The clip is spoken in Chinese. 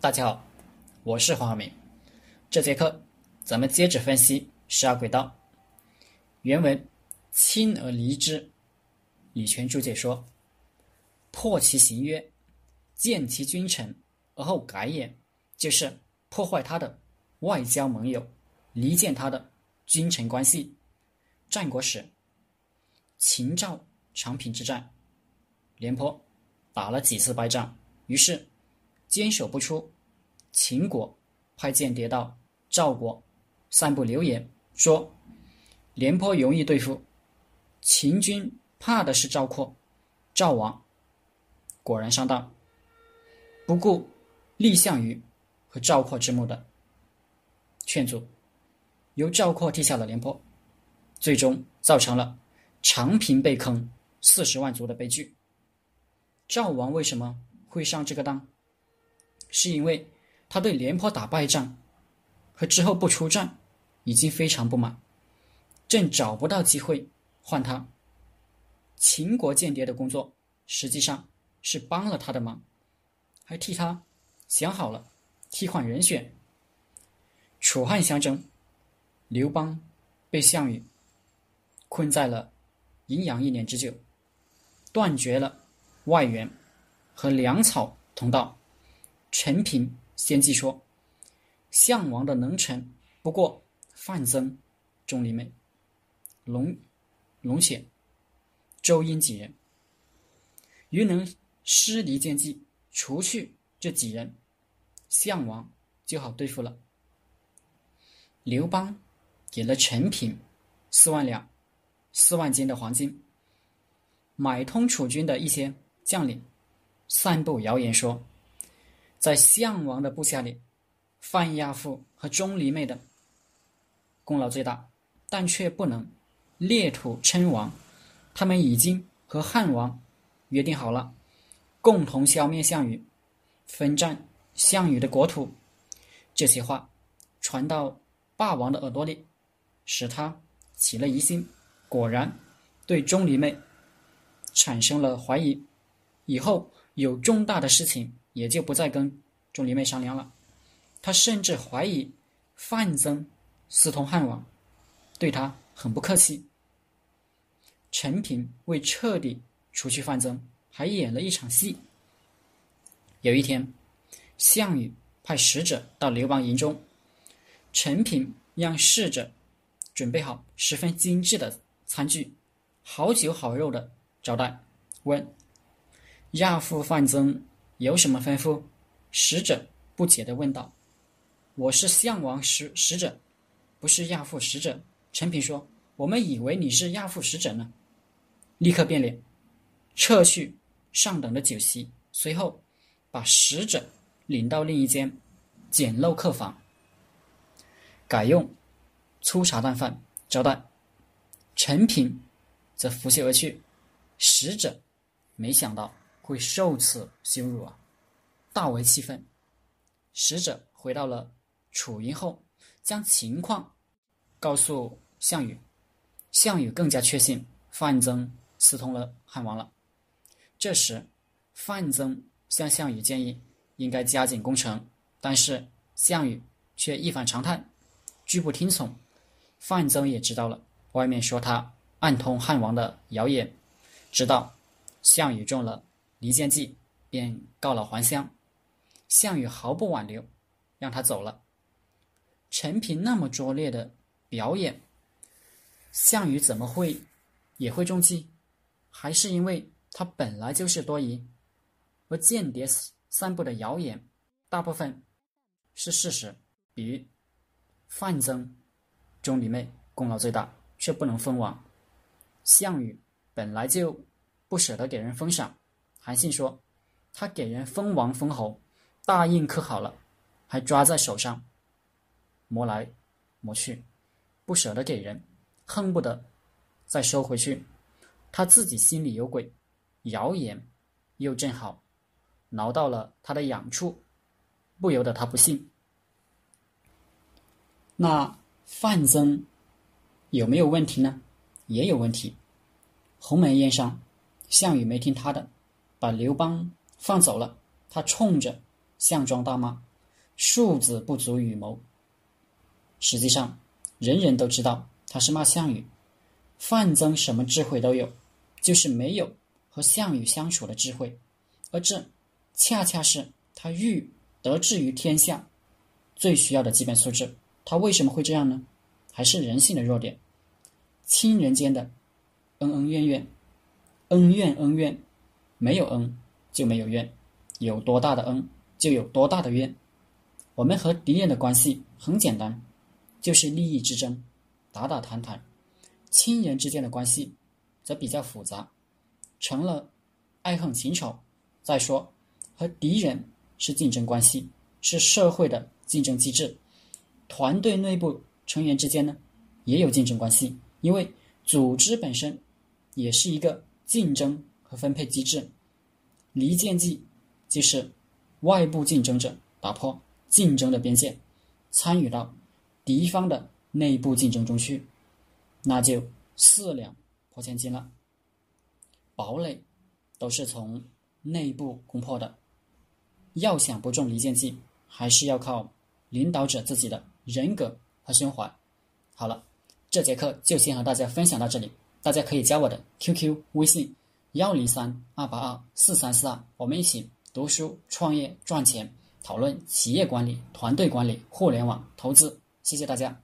大家好，我是黄晓明。这节课咱们接着分析十二轨道。原文“亲而离之”，李全注解说：“破其行约，见其君臣而后改也，就是破坏他的外交盟友，离间他的君臣关系。”战国时，秦赵长平之战，廉颇打了几次败仗，于是。坚守不出，秦国派间谍到赵国，散布流言，说廉颇容易对付，秦军怕的是赵括、赵王。果然上当，不顾蔺项羽和赵括之目的劝阻，由赵括替下了廉颇，最终造成了长平被坑四十万族的悲剧。赵王为什么会上这个当？是因为他对廉颇打败仗和之后不出战已经非常不满，正找不到机会换他。秦国间谍的工作实际上是帮了他的忙，还替他想好了替换人选。楚汉相争，刘邦被项羽困在了荥阳一年之久，断绝了外援和粮草通道。陈平先记说：“项王的能臣不过范增、钟离昧、龙龙显、周婴几人。于能施离间计，除去这几人，项王就好对付了。”刘邦给了陈平四万两、四万斤的黄金，买通楚军的一些将领，散布谣言说。在项王的部下里，范亚父和钟离昧的功劳最大，但却不能列土称王。他们已经和汉王约定好了，共同消灭项羽，分占项羽的国土。这些话传到霸王的耳朵里，使他起了疑心，果然对钟离昧产生了怀疑。以后有重大的事情。也就不再跟钟离昧商量了。他甚至怀疑范增私通汉王，对他很不客气。陈平为彻底除去范增，还演了一场戏。有一天，项羽派使者到刘邦营中，陈平让侍者准备好十分精致的餐具，好酒好肉的招待，问亚父范增。有什么吩咐？使者不解地问道：“我是项王使使者，不是亚父使者。”陈平说：“我们以为你是亚父使者呢。”立刻变脸，撤去上等的酒席，随后把使者领到另一间简陋客房，改用粗茶淡饭招待。陈平则拂袖而去。使者没想到。会受此羞辱啊！大为气愤。使者回到了楚营后，将情况告诉项羽。项羽更加确信范增私通了汉王了。这时，范增向项羽建议应该加紧攻城，但是项羽却一反常态，拒不听从。范增也知道了外面说他暗通汉王的谣言，知道项羽中了。离间计，便告老还乡。项羽毫不挽留，让他走了。陈平那么拙劣的表演，项羽怎么会也会中计？还是因为他本来就是多疑？而间谍散布的谣言，大部分是事实。比如范增、钟离昧功劳最大，却不能封王。项羽本来就不舍得给人封赏。韩信说：“他给人封王封侯，大印刻好了，还抓在手上，磨来磨去，不舍得给人，恨不得再收回去。他自己心里有鬼，谣言又正好挠到了他的痒处，不由得他不信。那范增有没有问题呢？也有问题。鸿门宴上，项羽没听他的。”把刘邦放走了，他冲着项庄大骂：“庶子不足与谋。实际上，人人都知道他是骂项羽。范增什么智慧都有，就是没有和项羽相处的智慧，而这恰恰是他欲得志于天下最需要的基本素质。他为什么会这样呢？还是人性的弱点。亲人间的恩恩怨怨，恩怨恩怨，没有恩就没有怨，有多大的恩就有多大的怨。我们和敌人的关系很简单，就是利益之争，打打谈谈。亲人之间的关系则比较复杂，成了爱恨情仇。再说，和敌人是竞争关系，是社会的竞争机制。团队内部成员之间呢，也有竞争关系，因为组织本身也是一个竞争和分配机制。离间计就是外部竞争者打破竞争的边界，参与到敌方的内部竞争中去。那就四两拨千斤了。堡垒都是从内部攻破的，要想不中离间计，还是要靠领导者自己的人格和胸怀。好了，这节课就先和大家分享到这里，大家可以加我的 QQ 微信幺零三二八二四三四二，我们一起读书、创业、赚钱，讨论企业管理、团队管理、互联网投资。谢谢大家。